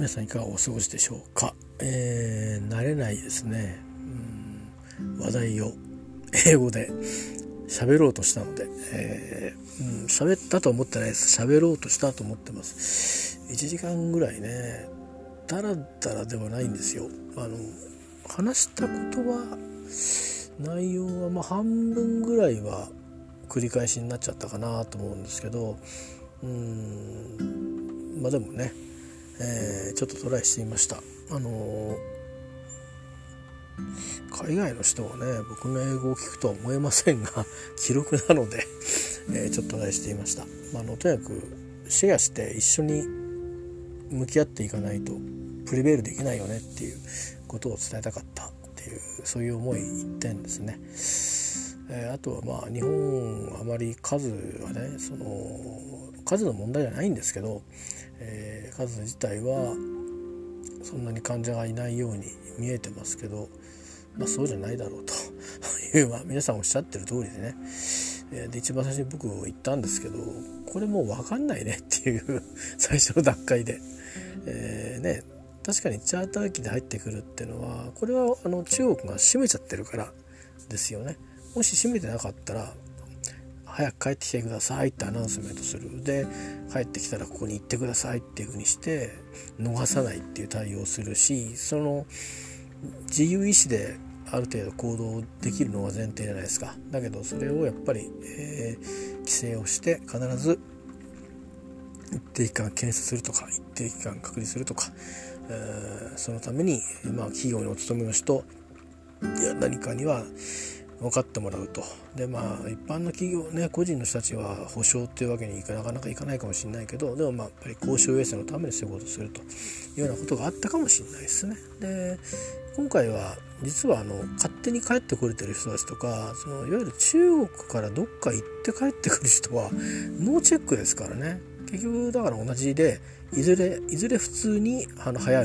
皆さんいかがお過ごしでしょうか、えー、慣れないですね、うん、話題を英語で喋ろうとしたので、えー、うん、喋ったと思ってないです。喋ろうとしたと思ってます。1時間ぐらいねダラダラではないんですよ。あの話したことは内容はま半分ぐらいは繰り返しになっちゃったかなと思うんですけど。うん。まあでもねえー、ちょっとトライしてみました。あのー、海外の人はね僕の英語を聞くとは思えませんが 記録なのでえー、ちょっとトライしてみました。まあ、のとにかくシェアして一緒に向き合っていかないとプリベールできないよねっていうことを伝えたかったっていうそういう思い一点ですね。えー、あとはまあ日本あまり数はねその数の問題じゃないんですけど、え、数自体はそんなに患者がいないように見えてますけど、まあ、そうじゃないだろうと。いう、ま、皆さんおっしゃってる通りでね、で一番最初に僕言ったんですけどこれもう分かんないね っていう最初の段階で、えー、ね確かにチャーター機で入ってくるっていうのはこれはあの中国が閉めちゃってるからですよね。もし閉めてなかったら早く帰ってきてくださいってアナウンスメントする。で帰ってきたらここに行ってくださいっていう風にして逃さないっていう対応をするしその自由意志である程度行動できるのが前提じゃないですか。だけどそれをやっぱり、えー、規制をして必ず一定期間検査するとか一定期間隔離するとか、えー、そのために、まあ、企業にお勤めの人いや何かには分かってもらうと。でまあ一般の企業ね個人の人たちは保証っていうわけにいかなかなかいかないかもしれないけどでもまあやっぱり公衆衛生のためにそういうことをすると。いうようなことがあったかもしれないですね。で今回は実はあの勝手に帰ってこれてる人たちとかそのいわゆる中国からどっか行って帰ってくる人はノーチェックですからね。結局だから同じでいずれいずれ普通にあの流行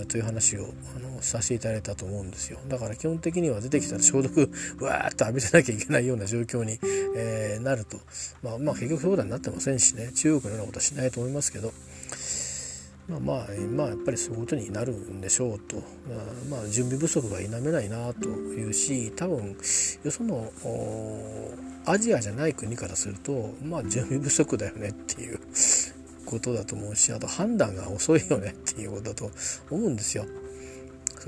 るという話をあのさせていただいたと思うんですよ。だから基本的には出てきたら消毒 わーっと浴びせなきゃいけないような状況に、えー、なると。まあまあ結局そうだになってませんしね。中国のようなことはしないと思いますけど。まあまあ、まあ、やっぱりそういうことになるんでしょうと、まあ、準備不足が否めないなというし多分よそのアジアじゃない国からするとまあ準備不足だよねっていうことだと思うしあと判断が遅いよねっていうことだと思うんですよ。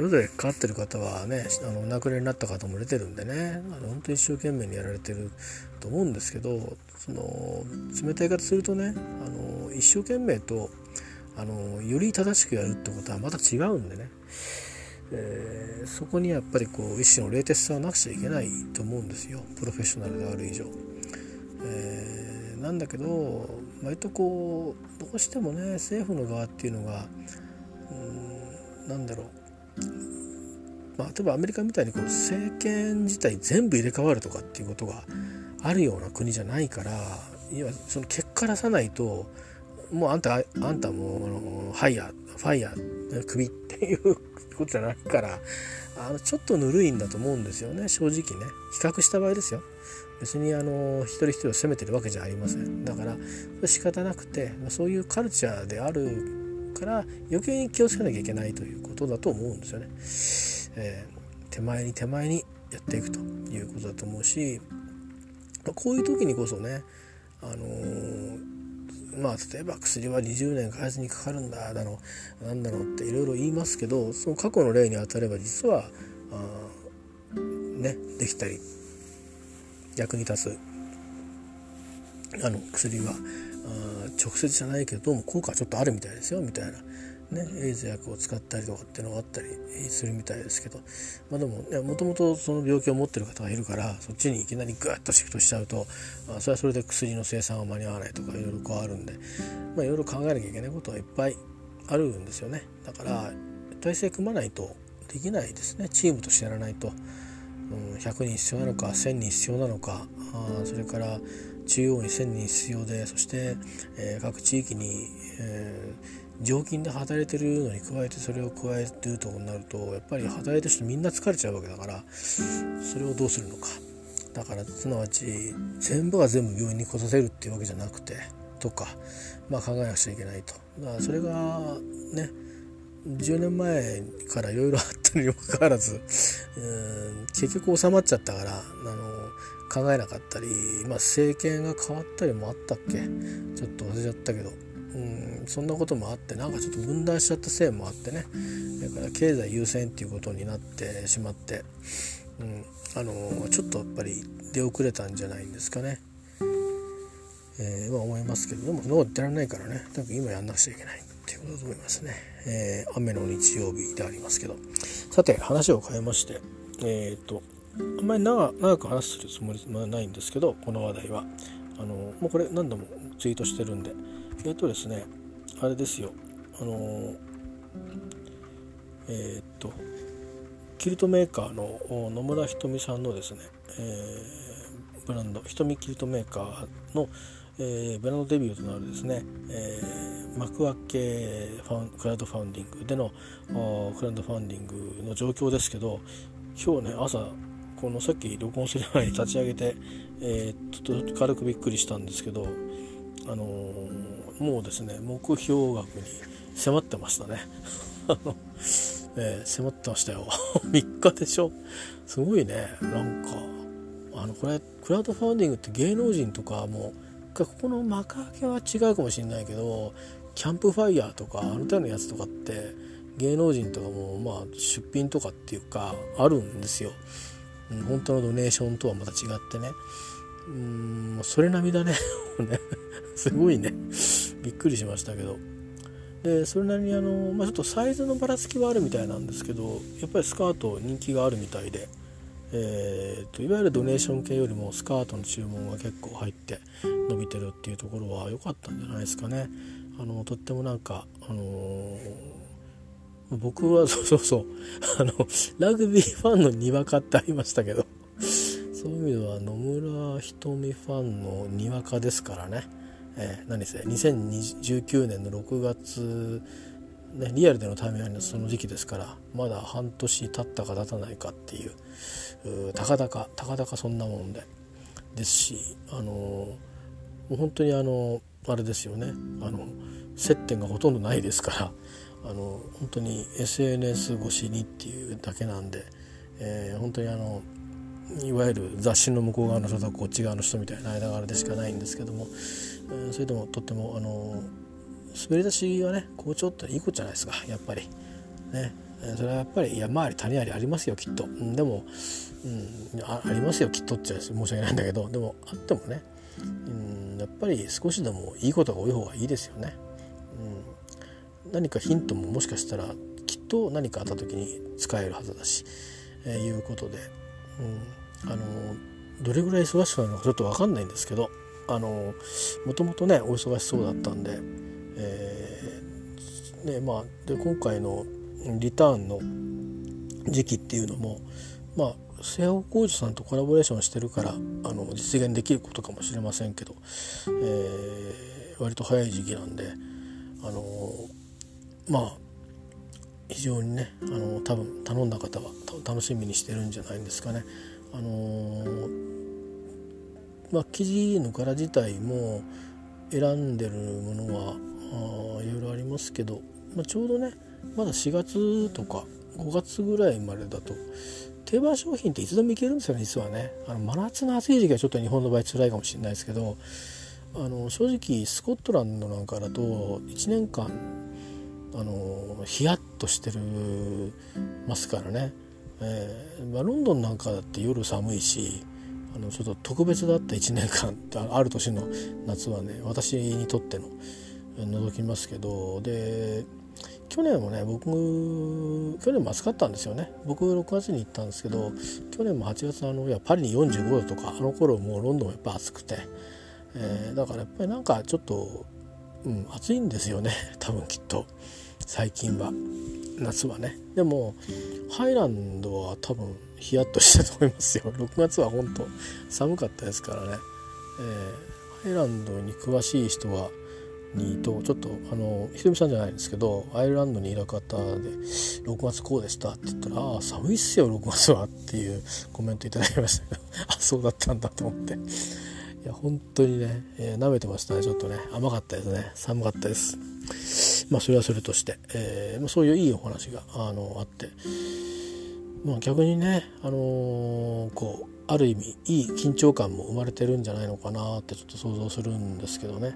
それぞれかかってる方はねあのお亡くなりになった方も出てるんでねあの本当に一生懸命にやられてると思うんですけどその冷たい言い方するとねあの一生懸命とあのより正しくやるってことはまた違うんでね、えー、そこにやっぱりこう一種の冷徹さはなくちゃいけないと思うんですよ。プロフェッショナルである以上。えー、なんだけど割とこうどうしてもね政府の側っていうのがうんなんだろう。まあ、例えばアメリカみたいにこう政権自体全部入れ替わるとかっていうことがあるような国じゃないからいやその結果出さないともうあんたあんたもうハイヤーファイヤー首っていうことじゃないからあのちょっとぬるいんだと思うんですよね正直ね。比較した場合ですよ。別にあの一人一人を責めてるわけじゃありません。だから仕方なくてそういうカルチャーであるから余計に気をつけなきゃいけないということだと思うんですよね。えー、手前に手前にやっていくということだと思うしまこういう時にこそねあのー、まあ例えば薬は20年開発にかかるんだだろうなんだろうっていろいろ言いますけどその過去の例に当たれば実はあねできたり役に立つあの薬は直接じゃないけどどうも効果はちょっとあるみたいですよみたいな。ね、エイズ薬を使ったりとかっていうのがあったりするみたいですけど、まあ、でももともとその病気を持ってる方がいるからそっちにいきなりグッとシフトしちゃうと、まあ、それはそれで薬の生産が間に合わないとかいろいろこうあるんで、まあ、いろいろ考えなきゃいけないことはいっぱいあるんですよね。だから体制組まないとできないですね。チームとしてやらないと、うん、100人必要なのか1000人必要なのかあそれから中央に1000人必要でそして、えー、各地域に、えー、常勤で働いてるのに加えてそれを加えるとなるとやっぱり働いてる人みんな疲れちゃうわけだからそれをどうするのかだからすなわち全部が全部病院に来させるっていうわけじゃなくてとか、まあ、考えなくちゃいけないとだからそれがね10年前からいろいろあったにもかかわらずうん結局収まっちゃったからあの考えなかったり、まあ、政権が変わったりもあったっけ？ちょっと忘れちゃったけど。うんそんなこともあってなんかちょっと分断しちゃったせいもあってね。だから経済優先っていうことになってしまって、うん、あのちょっとやっぱり出遅れたんじゃないんですかね。えー、まあ思いますけどでもそんなこと言ってられないからね。多分今やんなくちゃいけない。っていうことだと思いますね、えー、雨の日曜日でありますけど。さて話を変えましてえっ、とあんまり長長く話するつもりはないんですけどこの話題は。あのもうこれ何度もツイートしてるんで。えっ、とですねあれですよ。あのえっ、とキルトメーカーの野村ひとみさんのですね、えー、ブランドひとみキルトメーカーの、えー、ブランドデビューとなるですね、えー、幕開けファンクラウドファンディングでのクラウドファンディングの状況ですけど今日ね朝このさっき録音する前に立ち上げて、えー、ちょっと軽くびっくりしたんですけど、あのー、もうですね目標額に迫ってましたね。えー、迫ってましたよ。3日でしょ？すごいね。なんかあのこれクラウドファンディングって芸能人とかもここの幕開けは違うかもしれないけどキャンプファイヤーとかあの手のやつとかって芸能人とかもまあ出品とかっていうかあるんですよ、うん、本当のドネーションとはまた違ってね。うんそれ並みだ ね。すごいね。びっくりしましたけど。でそれなりにあの、まあ、ちょっとサイズのばらつきはあるみたいなんですけどやっぱりスカート人気があるみたいで、えーと、いわゆるドネーション系よりもスカートの注文が結構入って伸びてるっていうところは良かったんじゃないですかね。あのとってもなんか、あのー、僕はそうそうそう あのラグビーファンのにわかってありましたけどそういう意味では野村瞳ファンのにわかですからね。えー、何せ2019年の6月、ね、リアルでのタイムラインのその時期ですからまだ半年経ったか経たないかっていうたかだかたかだかそんなもんで。ですしあのもう本当にあのあれですよね。あの接点がほとんどないですからあの本当に SNS 越しにっていうだけなんで、えー、本当にあのいわゆる雑誌の向こう側の人とこっち側の人みたいな間柄でしかないんですけども、えそれでもとってもあの滑り出しはね好調っていいことじゃないですかやっぱり。ね。それはやっぱり山あり谷ありありますよきっと、うん、でも、うん、あありますよきっとって申し訳ないんだけどでもあってもね、うん、やっぱり少しでもいいことが多い方がいいですよね、うん、何かヒントももしかしたらきっと何かあった時に使えるはずだし、えー、いうことで、うん、あのどれぐらい忙しくなるのかちょっと分かんないんですけどあのもともとねお忙しそうだったんで,、えーねまあ、で今回のリターンの時期っていうのもまあ瀬尾浩二さんとコラボレーションしてるからあの実現できることかもしれませんけど、えー、割と早い時期なんであのまあ非常にねあの多分頼んだ方は楽しみにしてるんじゃないんですかね。あのまあ、生地の柄自体も選んでるものはいろいろありますけど、まあ、ちょうどねまだ4月とか5月ぐらいまでだと定番商品っていつでもいけるんですよね実はね。あの真夏の暑い時期はちょっと日本の場合辛いかもしれないですけどあの正直スコットランドなんかだと1年間あのヒヤッとしてるますからね、えーまあ、ロンドンなんかだって夜寒いしあのちょっと特別だった1年間ってある年の夏はね私にとっての覗きますけどで去年もね僕去年も暑かったんですよね。僕6月に行ったんですけど去年も8月あのいやパリに45度とかあの頃もうロンドンもやっぱ暑くて、えー、だからやっぱりなんかちょっと、うん、暑いんですよね。多分きっと。最近は。夏はね。でもハイランドは多分ヒヤッとしたと思いますよ。6月は本当寒かったですからね、えー、ハイランドに詳しい人はにとちょっとあのひとみさんじゃないんですけどアイルランドにいる方で6月こうでしたって言ったら「ああ寒いっすよ6月は」っていうコメントいただきましたけど あそうだったんだと思って。いや本当にね、えー、舐めてましたねちょっとね。甘かったですね。寒かったです。まあそれはそれとして、えー、そういういいお話があのあって、まあ、逆にね、あのー、こうある意味いい緊張感も生まれてるんじゃないのかなってちょっと想像するんですけどね。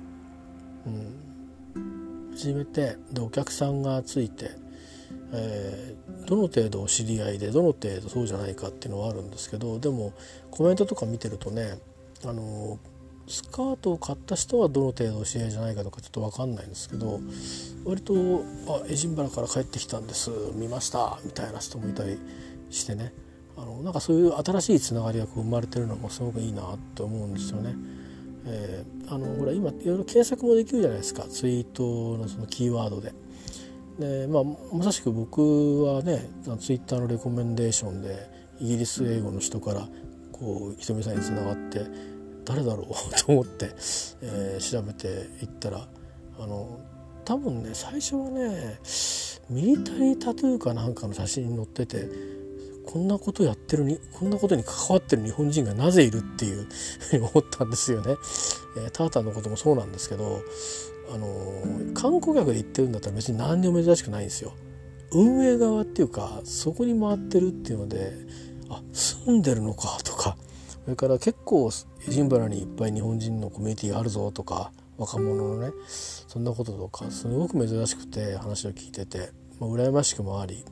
うん、初めてでお客さんがついて、えー、どの程度お知り合いでどの程度そうじゃないかっていうのはあるんですけどでもコメントとか見てるとねあのスカートを買った人はどの程度お知り合いじゃないかとかちょっと分かんないんですけど割と「あエジンバラから帰ってきたんです見ました」みたいな人もいたりしてねあのなんかそういう新しいつながりがこう生まれてるのもすごくいいなと思うんですよね。えー、あのほら今いろいろ検索もできるじゃないですかツイートのそのキーワードで。でまあ、まさしく僕はねツイッターのレコメンデーションでイギリス英語の人からこうひとみさんにつながって誰だろうと思って、えー、調べていったらあの多分ね最初はねミリタリータトゥーかなんかの写真に載っててこんなことやってるにこんなことに関わってる日本人がなぜいるっていうふうに思ったんですよね。えー、タータンのこともそうなんですけど、あのー、観光客で行ってるんだったら別に何にも珍しくないんですよ。運営側っていうかそこに回ってるっていうのであ住んでるのかとかそれから結構エジンバラにいっぱい日本人のコミュニティがあるぞとか若者のねそんなこととかすごく珍しくて話を聞いてて、まあ、羨ましくもあり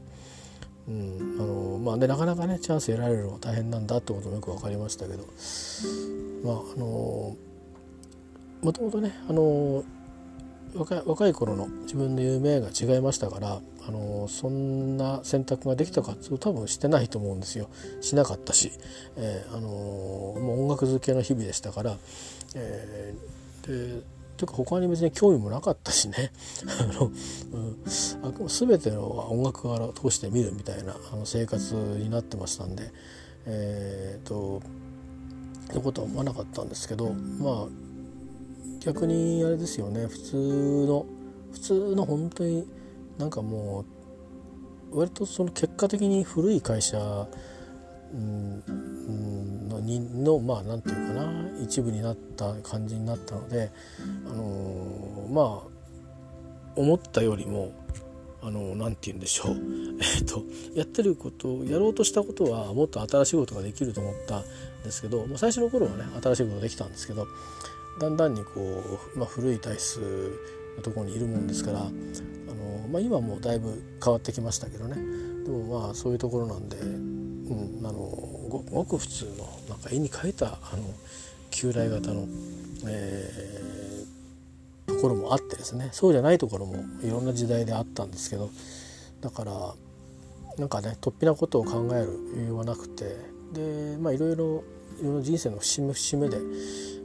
うん。あのまあでなかなかねチャンス得られるのは大変なんだってこともよく分かりましたけど。まああのもともとねあの若い若い頃の自分の夢が違いましたからあのそんな選択ができたかっていうと多分してないと思うんですよ。しなかったし、えー、あのもう音楽漬けの日々でしたから、えー、でというか他に別に興味もなかったしね。あの、うん、あ全ての音楽から通して見るみたいなあの生活になってましたんでえっ、とそういうことは思わなかったんですけどまあ逆にあれですよね。普通の普通の本当になんかもう割とその結果的に古い会社のにのまあ何て言うかな一部になった感じになったので、あのー、まあ思ったよりもあの何、て言うんでしょう、えーと、やってることやろうとしたことはもっと新しいことができると思ったんですけど、まあ、最初の頃はね新しいことできたんですけどだんだんにこう、まあ、古い体質のところにいるもんですから、あのまあ、今もだいぶ変わってきましたけどね。でもまあそういうところなんでうん、あのごく普通のなんか絵に描いたあの旧来型の、えー、ところもあってですね。そうじゃないところもいろんな時代であったんですけど。だからなんかね突飛なことを考える余裕はなくて。でまあいろいろいろいろ人生の節目節目で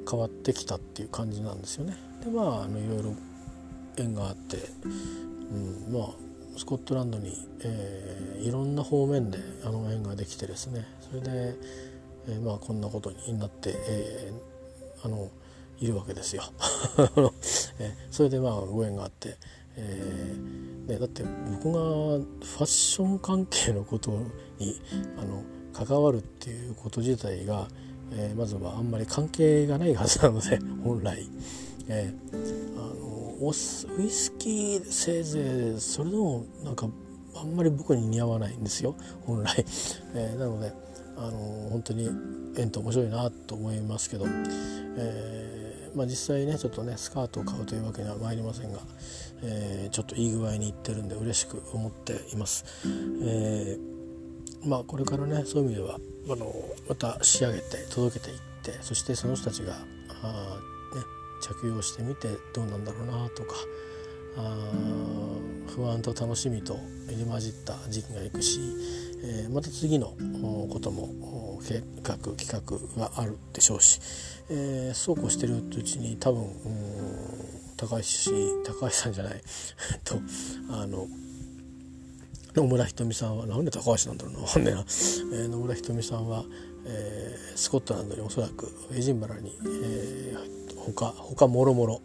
変わってきたっていう感じなんですよね。でまああのいろいろ縁があって、うん、まあスコットランドに、えー、いろんな方面であの縁ができてですねそれで、えー、まあこんなことになって、えー、あのいるわけですよ。えそれでまあご縁があって、えーね、だって僕がファッション関係のことにあの関わるっていうこと自体が、えー、まずはあんまり関係がないはずなので本来、えー、あのウイスキーせいぜいそれでもなんかあんまり僕に似合わないんですよ。本来、えー、なのであの本当に縁と面白いなと思いますけど、えー、まあ、実際ねちょっとねスカートを買うというわけには参りませんが、えー、ちょっといい具合にいってるんで嬉しく思っています。えまあこれからねそういう意味ではあのまた仕上げて届けていってそしてその人たちがあ着用してみてどうなんだろうなとかあ不安と楽しみと入り混じった時期がいくし、えー、また次のことも計画企画があるでしょうし、えー、そうこうしてるうちに多分高橋高橋さんじゃない とあの野村ひとみさんはなんで高橋なんだろうな分かんないな、えー、野村ひとみさんは、えー、スコットランドにおそらくエジンバラに、えー、他他もろもろ、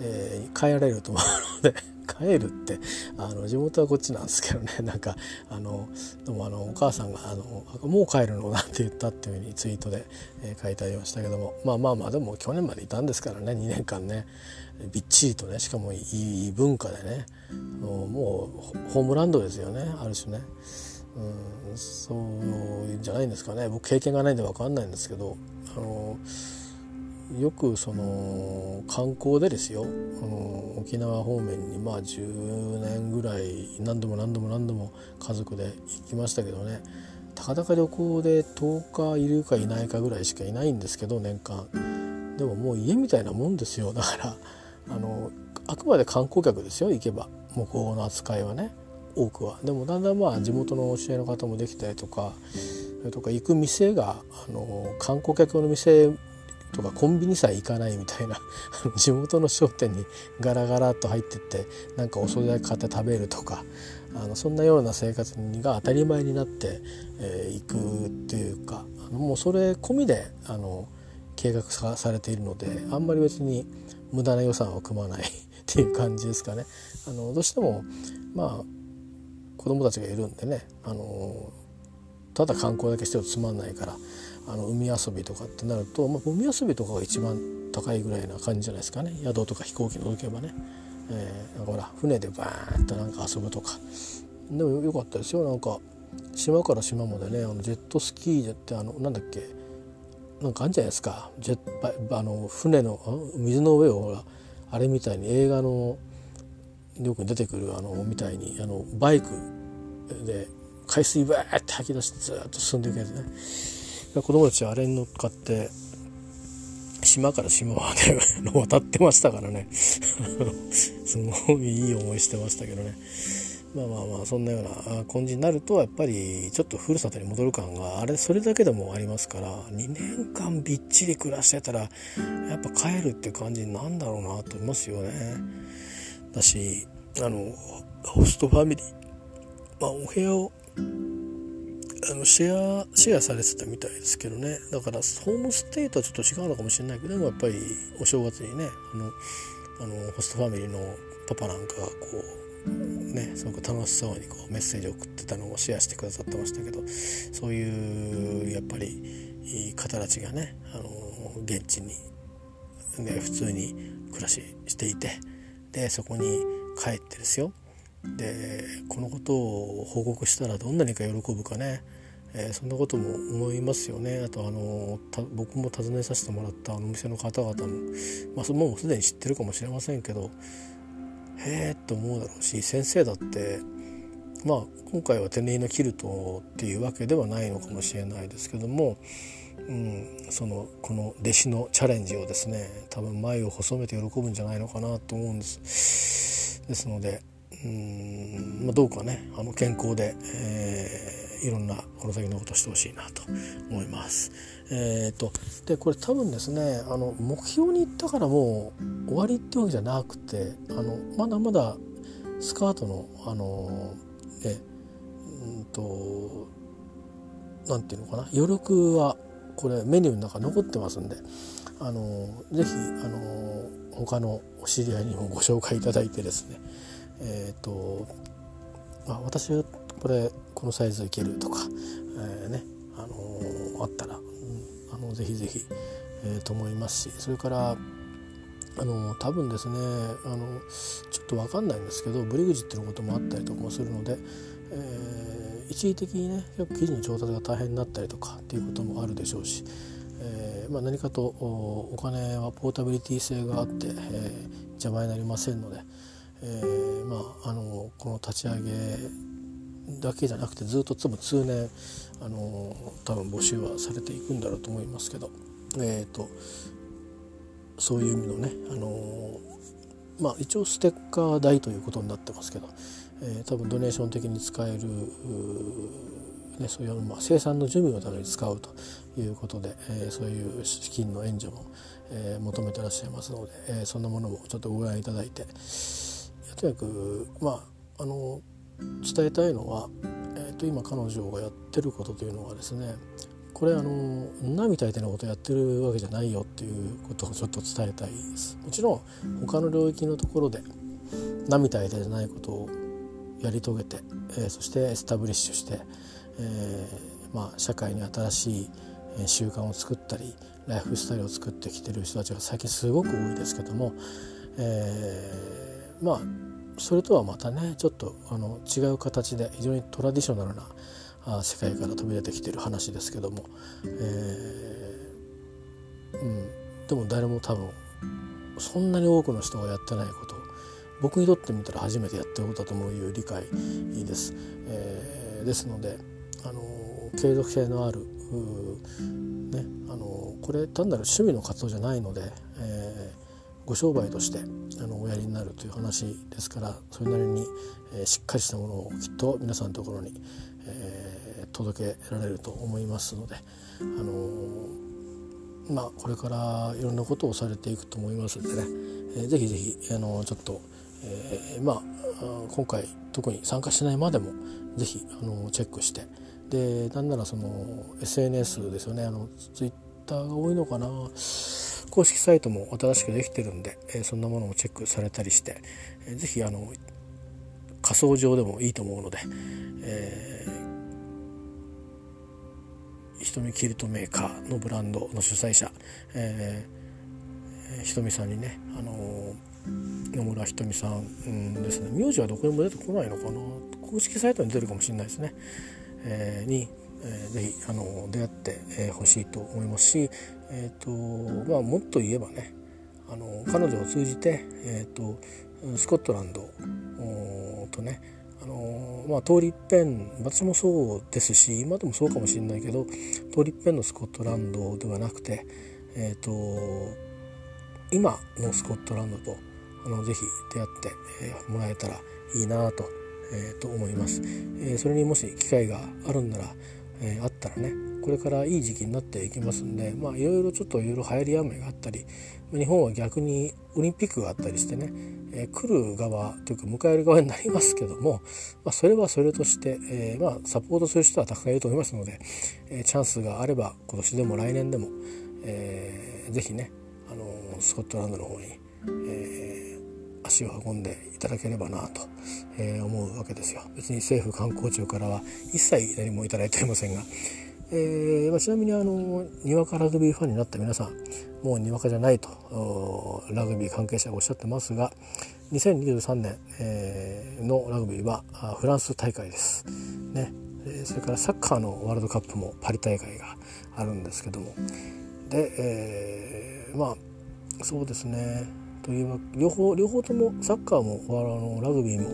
えー、変えられると思うので 帰るってあの地元はこっちなんですけどね なんかあのでもあのお母さんがあの「もう帰るの?」なんて言ったっていうふうにツイートで、えー、書いてありましたけどもまあまあまあでも去年までいたんですからね2年間ねびっちりとねしかもいい文化でねもうホームランドですよねある種ね。うん、そうじゃないんですかね僕経験がないんで分かんないんですけどあのよくその観光でですよ、うん、沖縄方面にまあ10年ぐらい何度も何度も何度も家族で行きましたけどね。たかだか旅行で10日いるかいないかぐらいしかいないんですけど年間。でももう家みたいなもんですよ。だからあのあくまで観光客ですよ行けば。向こうの扱いはね多くは。でもだんだんまあ地元の教えの方もできたりとかそれとか行く店があの観光客の店とかコンビニさえ行かないみたいな 地元の商店にガラガラっと入ってってなんかお惣菜買って食べるとかあのそんなような生活が当たり前になってい、えー、くっていうかあのもうそれ込みであの計画されているのであんまり別に無駄な予算を組まない っていう感じですかね。あのどうしてもまあ子供たちがいるんでねあのただ観光だけしてるとつまんないからあの海遊びとかってなると、まあ、海遊びとかが一番高いぐらいな感じじゃないですかね。宿とか飛行機乗けばね、えー、ほら船でバーンとなんか遊ぶとか。でもよかったですよ。なんか島から島までねあのジェットスキーってあのなんだっけなんかあるんじゃないですか。ジェッあの船の水の上をほらあれみたいに映画のよく出てくるあのみたいにあのバイクで海水バーって吐き出してずっと進んでいくやつね。子供たちはあれに乗っかって島から島まで 渡ってましたからね すごいいい思いしてましたけどねまあまあまあそんなような感じになるとやっぱりちょっとふるさとに戻る感があれそれだけでもありますから2年間びっちり暮らしてたらやっぱ帰るって感じなんだろうなと思いますよね。だしあのホストファミリー、まあ、お部屋をあのシェアシェアされてたみたいですけどね。だからホームステイとはちょっと違うのかもしれないけどでもやっぱりお正月にねあのあのホストファミリーのパパなんかがこうねすごく楽しそうにこうメッセージを送ってたのをシェアしてくださってましたけどそういうやっぱり方たちがねあの現地に、ね、普通に暮らししていてでそこに帰ってですよ。でこのことを報告したらどんなにか喜ぶかね、えー、そんなことも思いますよねあとあの僕も訪ねさせてもらったあのお店の方々も、まあ、もうすでに知ってるかもしれませんけどへえと思うだろうし先生だってまあ今回は手縫いのキルトっていうわけではないのかもしれないですけども、うん、そのこの弟子のチャレンジをですね多分前を細めて喜ぶんじゃないのかなと思うんです。ですのでうん、まあ、どうかねあの健康で、えー、いろんなこの先のことしてほしいなと思います。えーと、でこれ多分ですねあの目標に行ったからもう終わりってわけじゃなくてあのまだまだスカートのあのえうんとなんていうのかな余力はこれメニューの中残ってますんであのぜひあの他のお知り合いにもご紹介いただいてですねえっ、と、まあ、私はこれこのサイズいけるとか、えー、ねあのー、あったら、うん、あのぜひぜひ、えー、と思いますしそれからあの多分ですねあのちょっと分かんないんですけどブリグジットのこともあったりとかもするので、えー、一時的にね結構生地の調達が大変になったりとかっていうこともあるでしょうし、えーまあ、何かとお金はポータビリティ性があって、えー、邪魔になりませんので。えー、まああのこの立ち上げだけじゃなくてずっと通年あの多分募集はされていくんだろうと思いますけど、えーと、そういう意味のねあのまあ一応ステッカー代ということになってますけど、えー、多分ドネーション的に使えるね、そういう、まあ、生産の準備のために使うということで、えー、そういう資金の援助も、えー、求めてらっしゃいますので、えー、そんなものもちょっとご覧いただいて、とにかくまああの伝えたいのは、えーと、今彼女がやってることというのはですねこれあの女みたいなことやってるわけじゃないよっていうことをちょっと伝えたいです。もちろん他の領域のところで並大抵じゃないことをやり遂げて、えー、そしてエスタブリッシュして、えーまあ、社会に新しい習慣を作ったりライフスタイルを作ってきてる人たちが最近すごく多いですけども、えー、まあそれとはまたねちょっとあの違う形で非常にトラディショナルな世界から飛び出てきてる話ですけども、えーうん、でも誰も多分そんなに多くの人がやってないこと僕にとってみたら初めてやってることだと思ういう理解です。えー、ですのであの継続性のあるねあのこれ単なる趣味の活動じゃないので、えー、ご商売としてあのおやりになるという話ですからそれなりに、えー、しっかりしたものをきっと皆さんのところに、えー、届けられると思いますので、あのまあ、これからいろんなことをされていくと思いますのでね、えー、ぜひぜひ、あのちょっと、えー、まあ今回特に参加しないまでもぜひあのチェックしてでなんならその SNS ですよねあのツイッターが多いのかな。公式サイトも新しくできてるんで、えー、そんなものもチェックされたりして、えー、ぜひあの仮想上でもいいと思うので、えー、瞳キルトメーカーのブランドの主催者、えー、ひとみさんにね、あのー、野村ひとみさんですね。名字はどこにも出てこないのかな。公式サイトに出るかもしれないですね、えー、に、えー、ぜひあの出会ってほしいと思いますし、えーとまあ、もっと言えばねあの彼女を通じて、えーと、スコットランドとねあのまあ、通り一遍私もそうですし今でもそうかもしれないけど通り一遍のスコットランドではなくて、えーと、今のスコットランドとあのぜひ出会って、えもらえたらいいなとえー、と思います、えー、それにもし機会があるんなら、えー、あったらねこれからいい時期になっていきますんでまあいろいろちょっといろいろ流行り雨があったり日本は逆にオリンピックがあったりしてね、え来る側というか迎える側になりますけども、まあ、それはそれとして、えまあ、サポートする人はたくさんいると思いますので、えチャンスがあれば今年でも来年でも、えー、ぜひねあのスコットランドの方に、えー足を運んでいただければなと、えー、思うわけですよ。別に政府観光庁からは一切何もいただいておりませんが、えー、ちなみにあのにわかラグビーファンになった皆さんもうにわかじゃないとラグビー関係者がおっしゃってますが2023年、えー、のラグビーはフランス大会です。ね、それからサッカーのワールドカップもパリ大会があるんですけども。で、えー、まあそうですね。というわ両方両方ともサッカーもあのラグビーも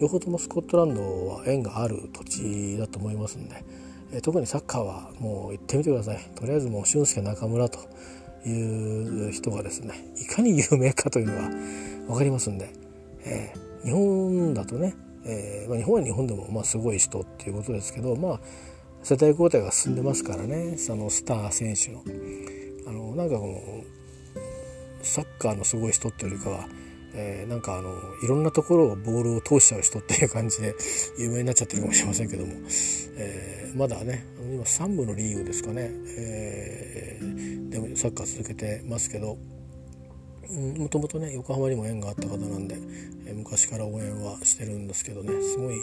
両方ともスコットランドは縁がある土地だと思いますんで、え特にサッカーはもう行ってみてくださいとりあえずもう俊介中村という人がですねいかに有名かというのが分かりますんで、えー、日本だとね、えー、まあ、日本は日本でもまあすごい人っていうことですけどまあ世代交代が進んでますからねそのスター選手の。あのなんかこのサッカーのすごい人っていうよりかは、えー、なんかあのいろんなところをボールを通しちゃう人っていう感じで有名になっちゃってるかもしれませんけども、えー、まだね今3部のリーグですかね、えー、でもサッカー続けてますけど。もともとね横浜にも縁があった方なんで、え、昔から応援はしてるんですけどね。すごい、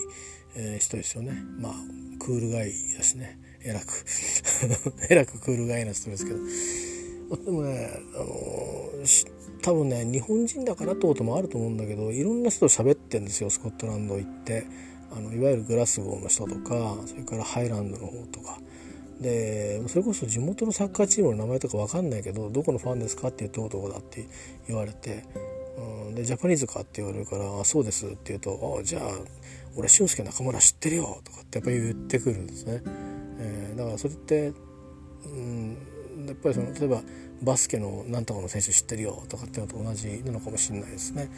え、人ですよね。まあクールガイだしね。えらく。えらくクールガイな人ですけど。でもね、あの多分ね日本人だからってこともあると思うんだけどいろんな人と喋ってんですよスコットランド行ってあのいわゆるグラスゴーの人とかそれからハイランドの方とかでそれこそ地元のサッカーチームの名前とか分かんないけどどこのファンですかって言ってどこだって言われて、うん、でジャパニーズかって言われるから「あそうです」って言うと「あじゃあ俺俊介中村知ってるよ」とかってやっぱり言ってくるんですね。えー、だからそれって、うんやっぱりその例えばバスケのなんとかの選手知ってるよとかっていうのと同じなのかもしれないですね。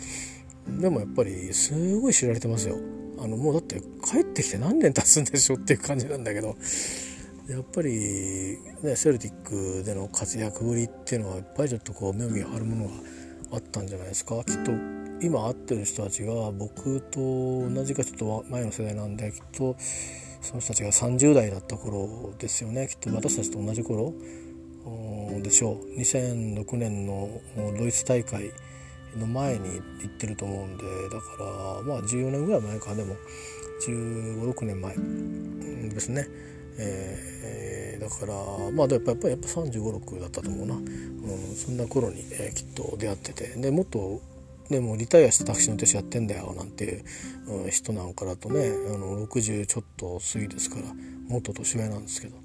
でもやっぱりすごい知られてますよ。あのもうだって帰ってきて何年経つんでしょうっていう感じなんだけどやっぱり、ね、セルティックでの活躍ぶりっていうのはやっぱりちょっとこう目を見張るものがあったんじゃないですかきっと今会ってる人たちが僕と同じかちょっと前の世代なんできっとその人たちが30代だった頃ですよねきっと私たちと同じ頃でしょう。2006年のドイツ大会、の前に行ってると思うんでだからまあ14年ぐらい前かでも1516年前ですね。えー、だからまあやっぱやっぱり3 5 6だったと思うな、うん、そんな頃に、えー、きっと出会ってて。でもっとでもリタイアしてタクシーの運転手やってんだよなんていう、うん、人なんかだとねあの60ちょっと過ぎですからもっと年上なんですけど。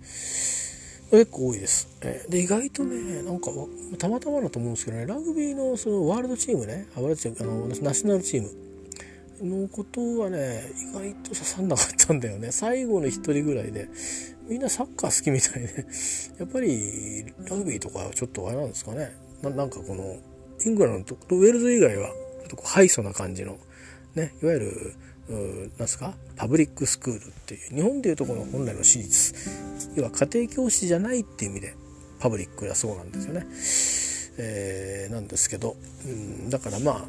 結構多いです。で意外とねなんかたまたまだと思うんですけどねラグビーのそのワールドチームねあのナショナルチームのことはね意外と刺さんなかったんだよね最後の1人ぐらいでみんなサッカー好きみたいでやっぱりラグビーとかはちょっとあれなんですかねなんかこのイングランドとウェールズ以外はちょっとこうハイソな感じのねいわゆるなんすかパブリックスクールっていう日本でいうとこの本来の私立要は家庭教師じゃないっていう意味でパブリックだそうなんですよね。えー、なんですけど、うん、だからまあ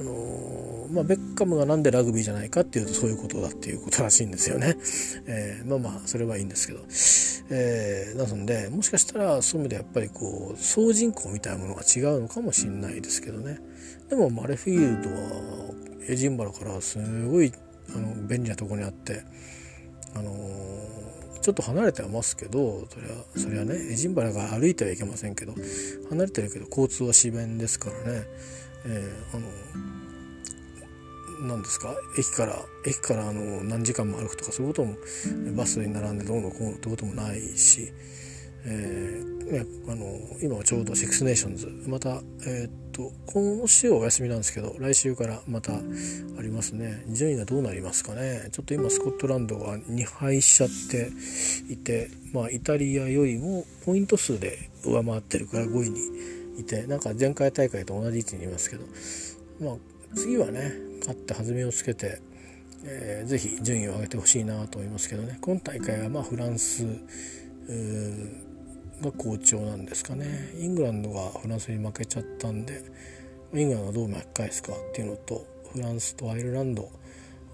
あのまあ、ベッカムがなんでラグビーじゃないかっていうとそういうことだっていうことらしいんですよね。えー、まあまあそれはいいんですけど、えー、なのでもしかしたらそういう意味でやっぱりこう総人口みたいなものが違うのかもしれないですけどね。でもマレフィールドはエジンバラからすごいあの便利なとこにあって、あのー、ちょっと離れてはますけどそれはそれはねエジンバラが歩いてはいけませんけど離れてるけど交通は至便ですからね。えー、あの何ですか？駅から駅からあの何時間も歩くとかそういうこともバスに並んでどうのこうのってこともないし、えー、あの今はちょうどシックスネーションズ。また、えー、っと今週はお休みなんですけど来週からまたありますね。順位がどうなりますかね。ちょっと今スコットランドが2敗しちゃっていて、まあ、イタリアよりもポイント数で上回ってるから5位にいてなんか前回大会と同じ位置にいますけど、まあ、次はね勝って弾みをつけて、えー、ぜひ順位を上げてほしいなと思いますけどね。今大会はまフランスが好調なんですかね。イングランドがフランスに負けちゃったんでイングランドはどう巻き返すかっていうのとフランスとアイルランド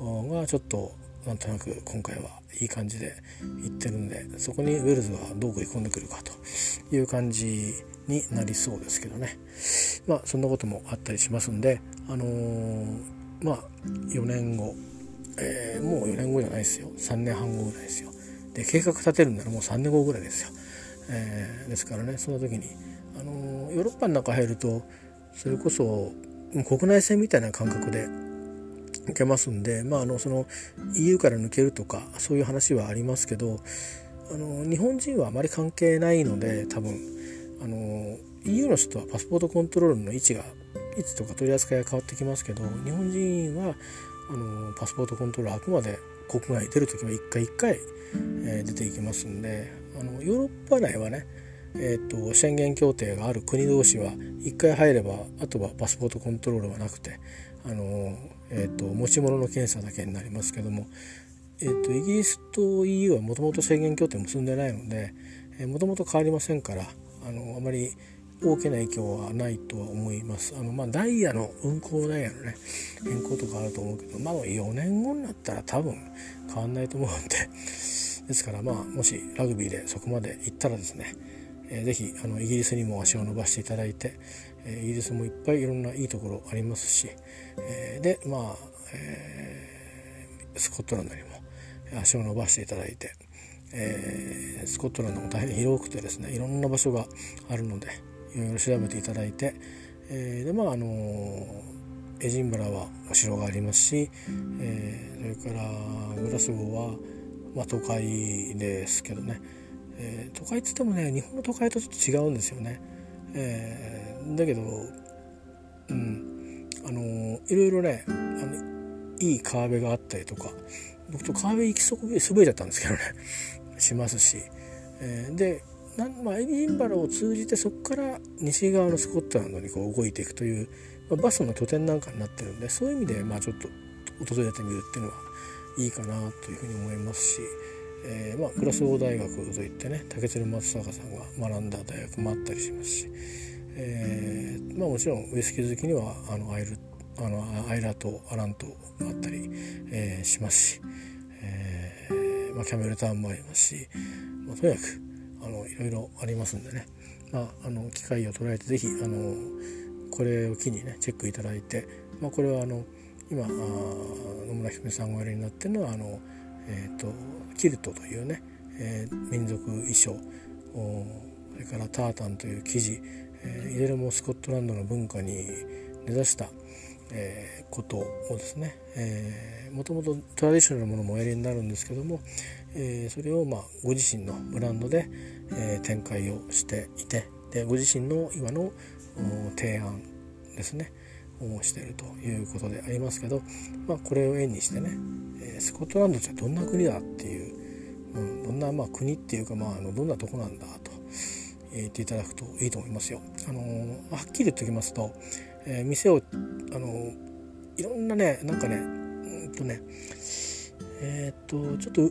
がちょっとなんとなく今回はいい感じでいってるんでそこにウェルズがどう食い込んでくるかという感じになりそうですけどね。まあそんなこともあったりしますんであのー、まあ4年後、えー、もう4年後じゃないですよ。3年半後ぐらいですよ。で計画立てるんならもう3年後ぐらいですよ、えー、ですからねその時に、あのヨーロッパの中入るとそれこそ国内線みたいな感覚で受けますんで、まあ、あのその EU から抜けるとかそういう話はありますけどあの日本人はあまり関係ないので多分あの EU の人はパスポートコントロールの位置が位置とか取り扱いが変わってきますけど日本人はあのパスポートコントロールあくまで国外に出る時は一回一回、えー、出ていきますんであのヨーロッパ内はねえーと、宣言協定がある国同士は1回入ればあとはパスポートコントロールはなくて、あのえーと、持ち物の検査だけになりますけども、えーと、イギリスと EU はもともと宣言協定結んでないのでもともと変わりませんからあのあまり大きな影響はないとは思います。あのまあ、ダイヤの運行ダイヤのね変更とかあると思うけどまあ4年後になったら多分変わんないと思うんでですからまあもしラグビーでそこまで行ったらですね、えー、ぜひあのイギリスにも足を伸ばしていただいて、えー、イギリスもいっぱいいろんないいところありますし、えー、でまあ、えー、スコットランドにも足を伸ばしていただいて。えー、スコットランドも大変広くてですねいろんな場所があるのでいろいろ調べていただいて、えー、でまああのエジンバラはお城がありますし、えー、それからグラスゴーは、まあ、都会ですけどね、えー、都会っつってもね日本の都会とちょっと違うんですよね。えー、だけどうんあのいろいろねあのいい川辺があったりとか僕と川辺行きそこ滑いちゃったんですけどね。しますし、えー、でなんまあ、エディンバラを通じてそこから西側のスコットランドにこう動いていくという、まあ、バスの拠点なんかになってるんでそういう意味で、まあ、ちょっと訪れてみるっていうのはいいかなというふうに思いますし、えーまあ、グラスゴー大学といってね竹鶴松坂さんが学んだ大学もあったりしますし、えーまあ、もちろんウイスキー好きにはあのアイルあのアイラとアラントがあったり、えー、しますし、えまあ、キャメルターンもありますし、まあ、とにかくあのいろいろありますんでね、まあ、あの機会を捉えて是非あのこれを機にねチェックいただいて、まあ、これはあの今野村ひめさんがおやりになってるのはあの、えーと、キルトというね、えー、民族衣装それからタータンという生地、えー、いずれもスコットランドの文化に根ざした、えー、ことをですね、えー、もともとトラディショナルなものもおやりになるんですけども、えー、それをまあご自身のブランドで、えー、展開をしていてでご自身の今の提案ですね。をしているということでありますけど、まあ、これを縁にしてね、えー、スコットランドってどんな国だっていう、うん、どんなまあ国っていうか、まあ、あのどんなとこなんだと言っていただくといいと思いますよ。あのー、はっきり言っておきますと、えー、店を、あのー、いろんなねなんかねうんとねえっとちょっと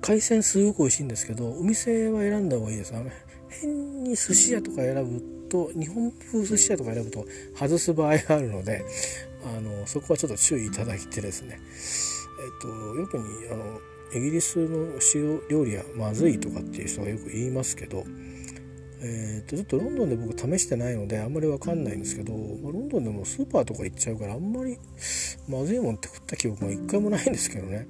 海鮮すごく美味しいんですけどお店は選んだ方がいいですあの変に寿司屋とか選ぶと日本風寿司屋とか選ぶと外す場合があるのであのそこはちょっと注意いただいてですね。えっとよくにあのイギリスの塩料理はまずいとかっていう人がよく言いますけど、えー、とちょっとロンドンで僕試してないのであんまり分かんないんですけど、まあ、ロンドンでもスーパーとか行っちゃうからあんまりまずいもんって食った記憶も一回もないんですけどね。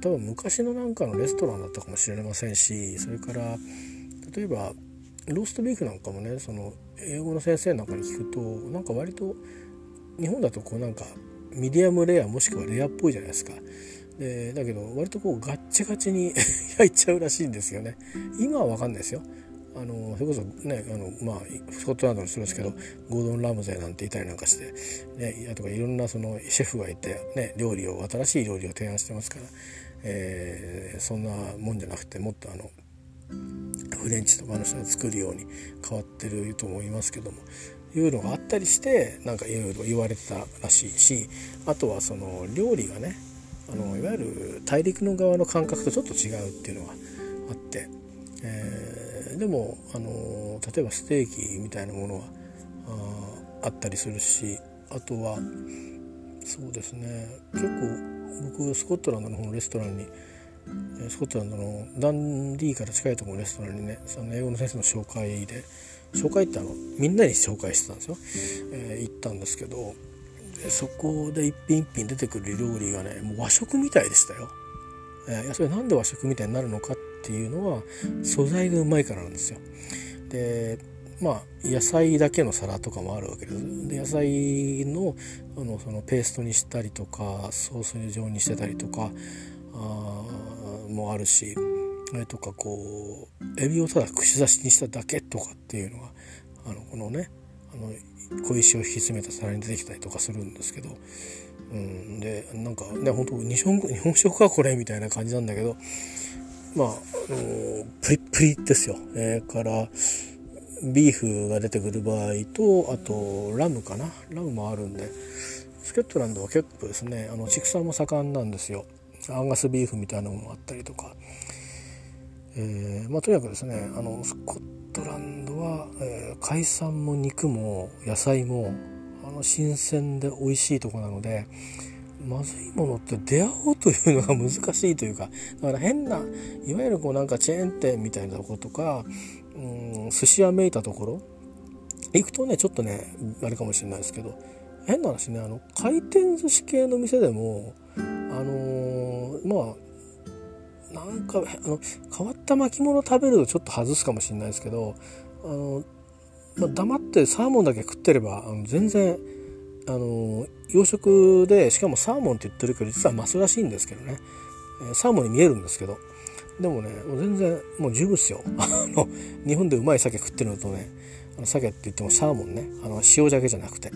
多分昔のなんかのレストランだったかもしれませんしそれから例えばローストビーフなんかもねその英語の先生なんかに聞くとなんか割と日本だとこうなんかミディアムレアもしくはレアっぽいじゃないですか。でだけど割とこうガッチガチに 焼いちゃうらしいんですよね。今は分かんないですよ。あのそれこそねあの、まあ、スコットランドの人ですけどゴードン・ラムゼーなんていたりなんかして、ね、あとかいろんなそのシェフがいて、ね、料理を新しい料理を提案してますから、えー、そんなもんじゃなくてもっとあのフレンチとかの人が作るように変わってると思いますけどもいうのがあったりしてなんかいろいろ言われてたらしいしあとはその料理がねあのいわゆる大陸の側の感覚とちょっと違うっていうのがあって、えー、でもあの例えばステーキみたいなものはああったりするしあとはそうですね結構僕スコットランドの方のレストランにスコットランドのダンディーから近いところのレストランにねその英語の先生の紹介で紹介ってあのみんなに紹介してたんですよ、えー、行ったんですけどでそこで一品一品出てくる料理がねもう和食みたいでしたよ、えー、いやそれなんで和食みたいになるのかっていうのは素材がうまいからなんですよ。でまあ野菜だけの皿とかもあるわけです。で野菜のあのそのペーストにしたりとかソース状にしてたりとかあもあるしあれとかこうエビをただ串刺しにしただけとかっていうのがあのこのねあの小石を引き詰めた皿に出てきたりとかするんですけど、うん、でなんかね本当日本日本食かこれみたいな感じなんだけどまあ、あのプリップリですよ。えー、からビーフが出てくる場合とあとラムかな？ラムもあるんでスケットランドは結構ですねあの畜産も盛んなんですよ。アンガスビーフみたいなのもあったりとか、えーまあ、とにかくですねあのスコットランドは、えー、海産も肉も野菜もあの新鮮で美味しいとこなのでまずいものって出会おうというのが難しいというかだから変ないわゆるこうなんかチェーン店みたいなとことかうん寿司屋めいたところ行くとねちょっとねあれかもしれないですけど変な話ねあの回転寿司系の店でもあのー、まあなんかあの変わった巻物食べるとちょっと外すかもしれないですけどあの、まあ、黙ってサーモンだけ食ってればあの全然あの洋食でしかもサーモンって言ってるけど実はマスらしいんですけどね。サーモンに見えるんですけど。でもねもう全然もう十分っすよ。あの日本でうまい鮭食ってるのとね鮭って言ってもサーモンね。あの塩鮭じゃなくて、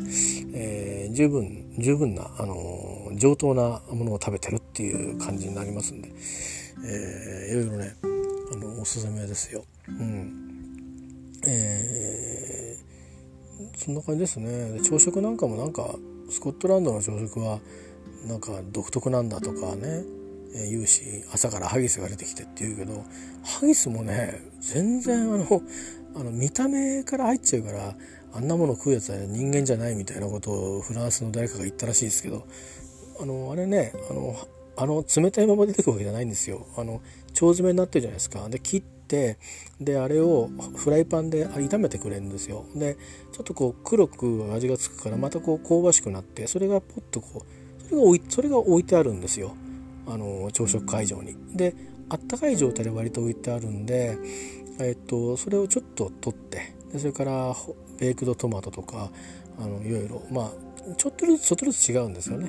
えー、十分十分な、あの上等なものを食べてるっていう感じになりますんで、えー、いろいろねあのおすすめですよ。うん。えー、そんな感じですね。朝食なんかもなんかスコットランドの朝食はなんか独特なんだとかねえ言うし朝からハギスが出てきてって言うけどハギスもね全然あのあの見た目から入っちゃうからあんなもの食うやつは人間じゃないみたいなことをフランスの誰かが言ったらしいですけどあのあれねあのあの冷たいまま出てくるわけじゃないんですよ。あの腸詰めになってるじゃないですか。で切ってであれをフライパンで炒めてくれるんですよ。でちょっとこう黒く味がつくからまたこう香ばしくなってそれがポッとこうそれが置いそれが置いてあるんですよ。あの朝食会場に。であったかい状態で割と置いてあるんで、えっと、それをちょっと取ってでそれから baked tomato とかあのいろいろまあちょっとずつちょっとずつ違うんですよね。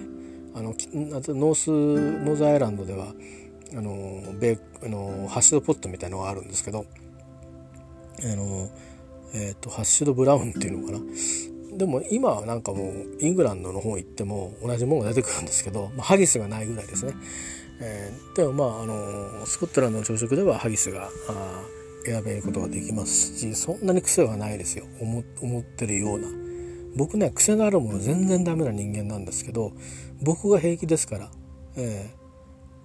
あのノースノーザンアイルランドではあのベあのハッシュドポテトみたいのがあるんですけどあの、えーと、 hashed brown っていうのかなでも今はなんかもうイングランドの方行っても同じものが出てくるんですけど、まあ、ハギスがないぐらいですね、えー、でもまああのスコットランドの朝食ではハギスがあ選べることができますしそんなに癖はないですよ。思ってるような。僕ね癖のあるもの全然ダメな人間なんですけど僕が平気ですから、え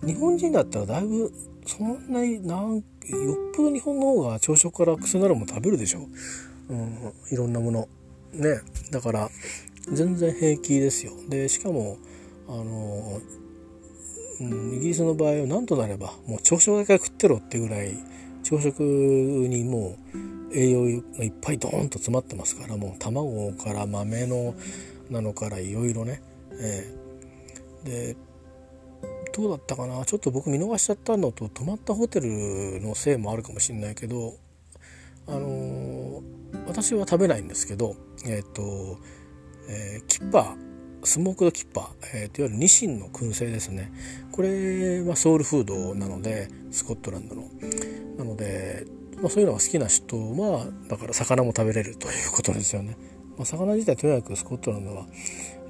ー、日本人だったらだいぶそんなになんよっぽど日本の方が朝食から癖のあるもの食べるでしょ、う。ん、いろんなもの。ね。だから全然平気ですよ。でしかもあの、うん、イギリスの場合は何となればもう朝食だけ食ってろってぐらい朝食にもう栄養がいっぱいドーンと詰まってますからもう卵から豆のなのからいろいろね、えー、でどうだったかな？ちょっと僕見逃しちゃったのと泊まったホテルのせいもあるかもしれないけどあのー、私は食べないんですけどえっ、と、えー、キッパー。スモークドキッパー、えーと、いわゆるニシンの燻製ですね。これはソウルフードなのでスコットランドの。なので、まあ、そういうのが好きな人はだから魚も食べれるということですよね、まあ、魚自体とにかくスコットランドは、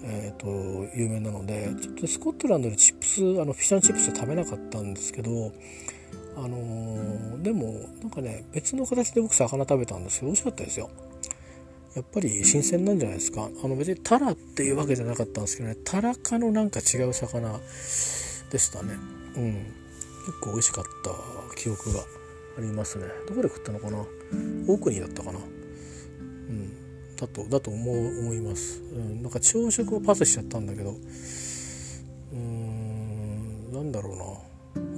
えーと、有名なのでちょっとスコットランドでチップスあのフィッシュチップス食べなかったんですけどあのー、でもなんかね別の形で僕魚食べたんですけど美味しかったですよ。やっぱり新鮮なんじゃないですか。あの別にタラっていうわけじゃなかったんですけどね。タラ科のなんか違う魚でしたね。うん。結構美味しかった記憶がありますね。どこで食ったのかな？オークニーだったかな？うん。だとだと思う思います、うん、なんか朝食をパスしちゃったんだけど。うーん。なんだろうな。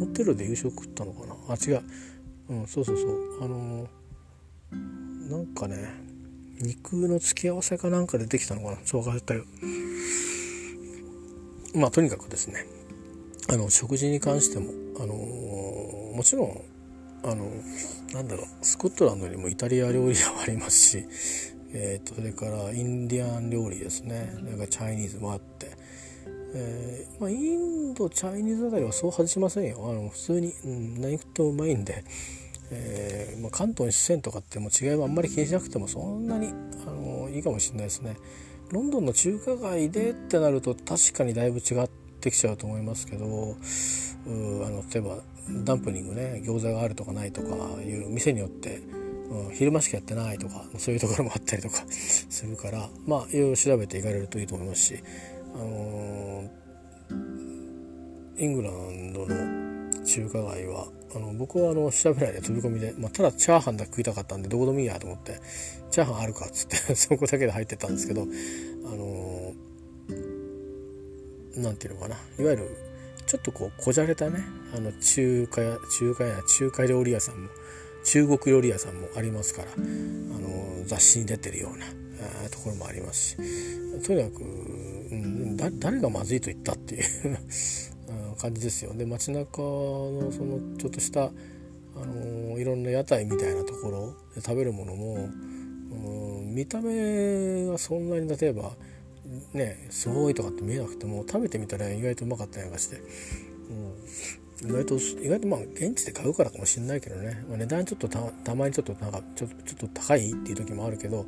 ホテルで夕食食ったのかな？あ違う。うん。そうそうそう。あのー、なんかね肉の付き合わせかなんかでできたのかな？そう忘れたよ。まあとにかくですねあの食事に関してもあのー、もちろんあのなんだろうスコットランドにもイタリア料理はありますし、えーと、それからインディアン料理ですね。それからチャイニーズもあって、えーまあ、インドチャイニーズあたりはそう外しませんよ。あの普通に、うん、何食ってもうまいんで。えー、まあ、関東に四川とかっても違いはあんまり気にしなくてもそんなにあのいいかもしれないですね。ロンドンの中華街でってなると確かにだいぶ違ってきちゃうと思いますけどうあの例えばダンプニングね餃子があるとかないとかいう店によって、うん、昼間しかやってないとかそういうところもあったりとか するからまあいろいろ調べていかれるといいと思いますし、あのー、イングランドの中華街はあの僕はあの調べないで飛び込みで、まあ、ただチャーハンだけ食いたかったんでどこでもいいやと思ってチャーハンあるかっつって そこだけで入ってたんですけどあの何て言うのかな。いわゆるちょっとこうこじゃれたねあの中華屋中華屋中華料理屋さんも中国料理屋さんもありますからあの雑誌に出てるようなところもありますしとにかく、うん、誰がまずいと言ったっていう 感じですよで街中のそのちょっとしたあのいろんな屋台みたいなところで食べるものも、うん、見た目がそんなに例えばねすごいとかって見えなくても食べてみたら意外とうまかったりなんかして、うん、意外と意外とまあ現地で買うからかもしれないけどね、まあ、値段ちょっとたまにちょっとなんかちょっと高いっていう時もあるけど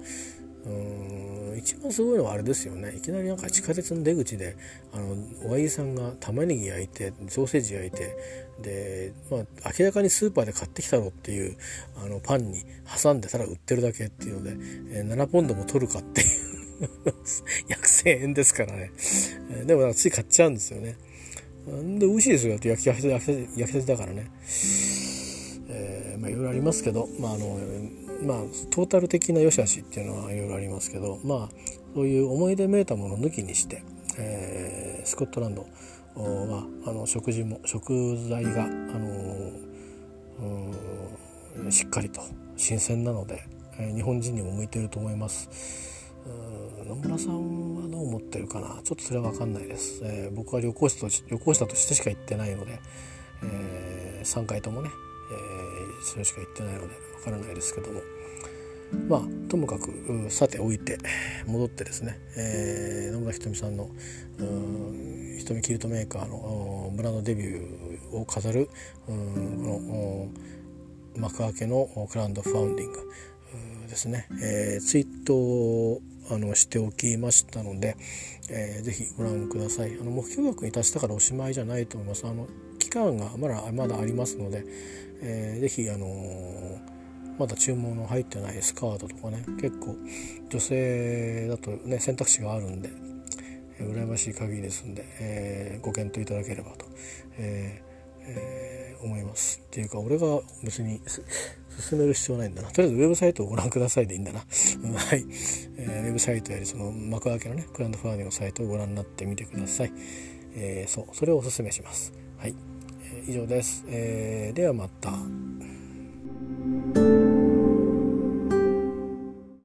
うん一番すごいのはあれですよね。いきなりなんか地下鉄の出口であのおやじさんが玉ねぎ焼いてソーセージ焼いてで、まあ、明らかにスーパーで買ってきたろっていうあのパンに挟んでたら売ってるだけっていうので、えー、7ポンドも取るかっていう 約1000円ですからね、えー、でもつい買っちゃうんですよね。で美味しいですよ。焼き焼き焼き焼きたてだからね、えー、まあいろいろありますけどまああのまあトータル的な良し悪しっていうのはいろいろありますけどまあそういう思い出めいたもの抜きにして、えー、スコットランドはあの食事も食材があの、うん、しっかりと新鮮なので、えー、日本人にも向いてると思います。野村さんはどう思ってるかな？ちょっとそれは分かんないです、えー、僕は旅行者と旅行者としてしか行ってないので、えー、3回ともね、えー、それしか行ってないので分からないですけども。まあともかくさておいて戻ってですね、えー、野村ひとみさんのひとみキルトメーカーのブランドデビューを飾るこの幕開けのクラウンドファウンディングですね、えー、ツイートをあのしておきましたので、えー、ぜひご覧ください。あの目標額に達したからおしまいじゃないと思います。あの期間がまだまだありますので、えー、ぜひあのー、まだ注文の入ってないスカートとかね結構女性だとね選択肢があるんで、えー、羨ましい限りですんで、えー、ご検討いただければと、えーえー、思います。っていうか俺が別に進める必要ないんだな。とりあえずウェブサイトをご覧くださいでいいんだな、はい、えー、ウェブサイトよりその幕開けのねクラウドファーディングのサイトをご覧になってみてください、えー、そうそれをおすすめします。はい、以上です、えー、ではまた。